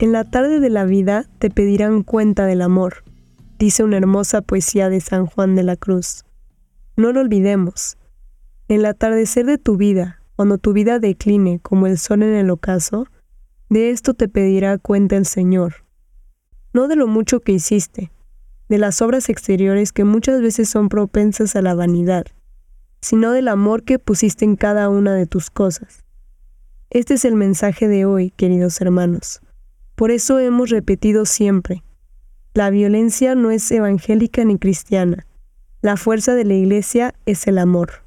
En la tarde de la vida te pedirán cuenta del amor, dice una hermosa poesía de San Juan de la Cruz. No lo olvidemos. En el atardecer de tu vida, cuando tu vida decline como el sol en el ocaso, de esto te pedirá cuenta el Señor. No de lo mucho que hiciste, de las obras exteriores que muchas veces son propensas a la vanidad, sino del amor que pusiste en cada una de tus cosas. Este es el mensaje de hoy, queridos hermanos. Por eso hemos repetido siempre, la violencia no es evangélica ni cristiana. La fuerza de la Iglesia es el amor.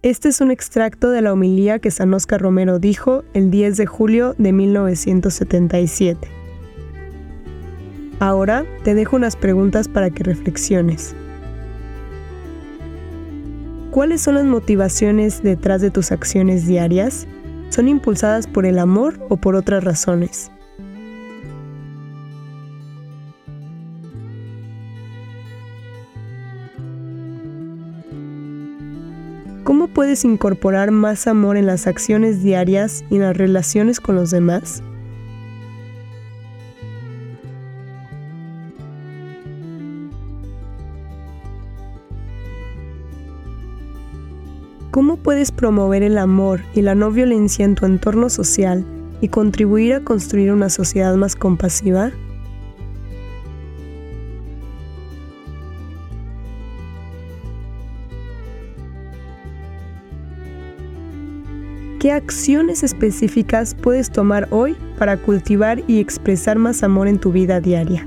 Este es un extracto de la homilía que San Oscar Romero dijo el 10 de julio de 1977. Ahora te dejo unas preguntas para que reflexiones. ¿Cuáles son las motivaciones detrás de tus acciones diarias? ¿Son impulsadas por el amor o por otras razones? ¿Cómo puedes incorporar más amor en las acciones diarias y en las relaciones con los demás? ¿Cómo puedes promover el amor y la no violencia en tu entorno social y contribuir a construir una sociedad más compasiva? ¿Qué acciones específicas puedes tomar hoy para cultivar y expresar más amor en tu vida diaria?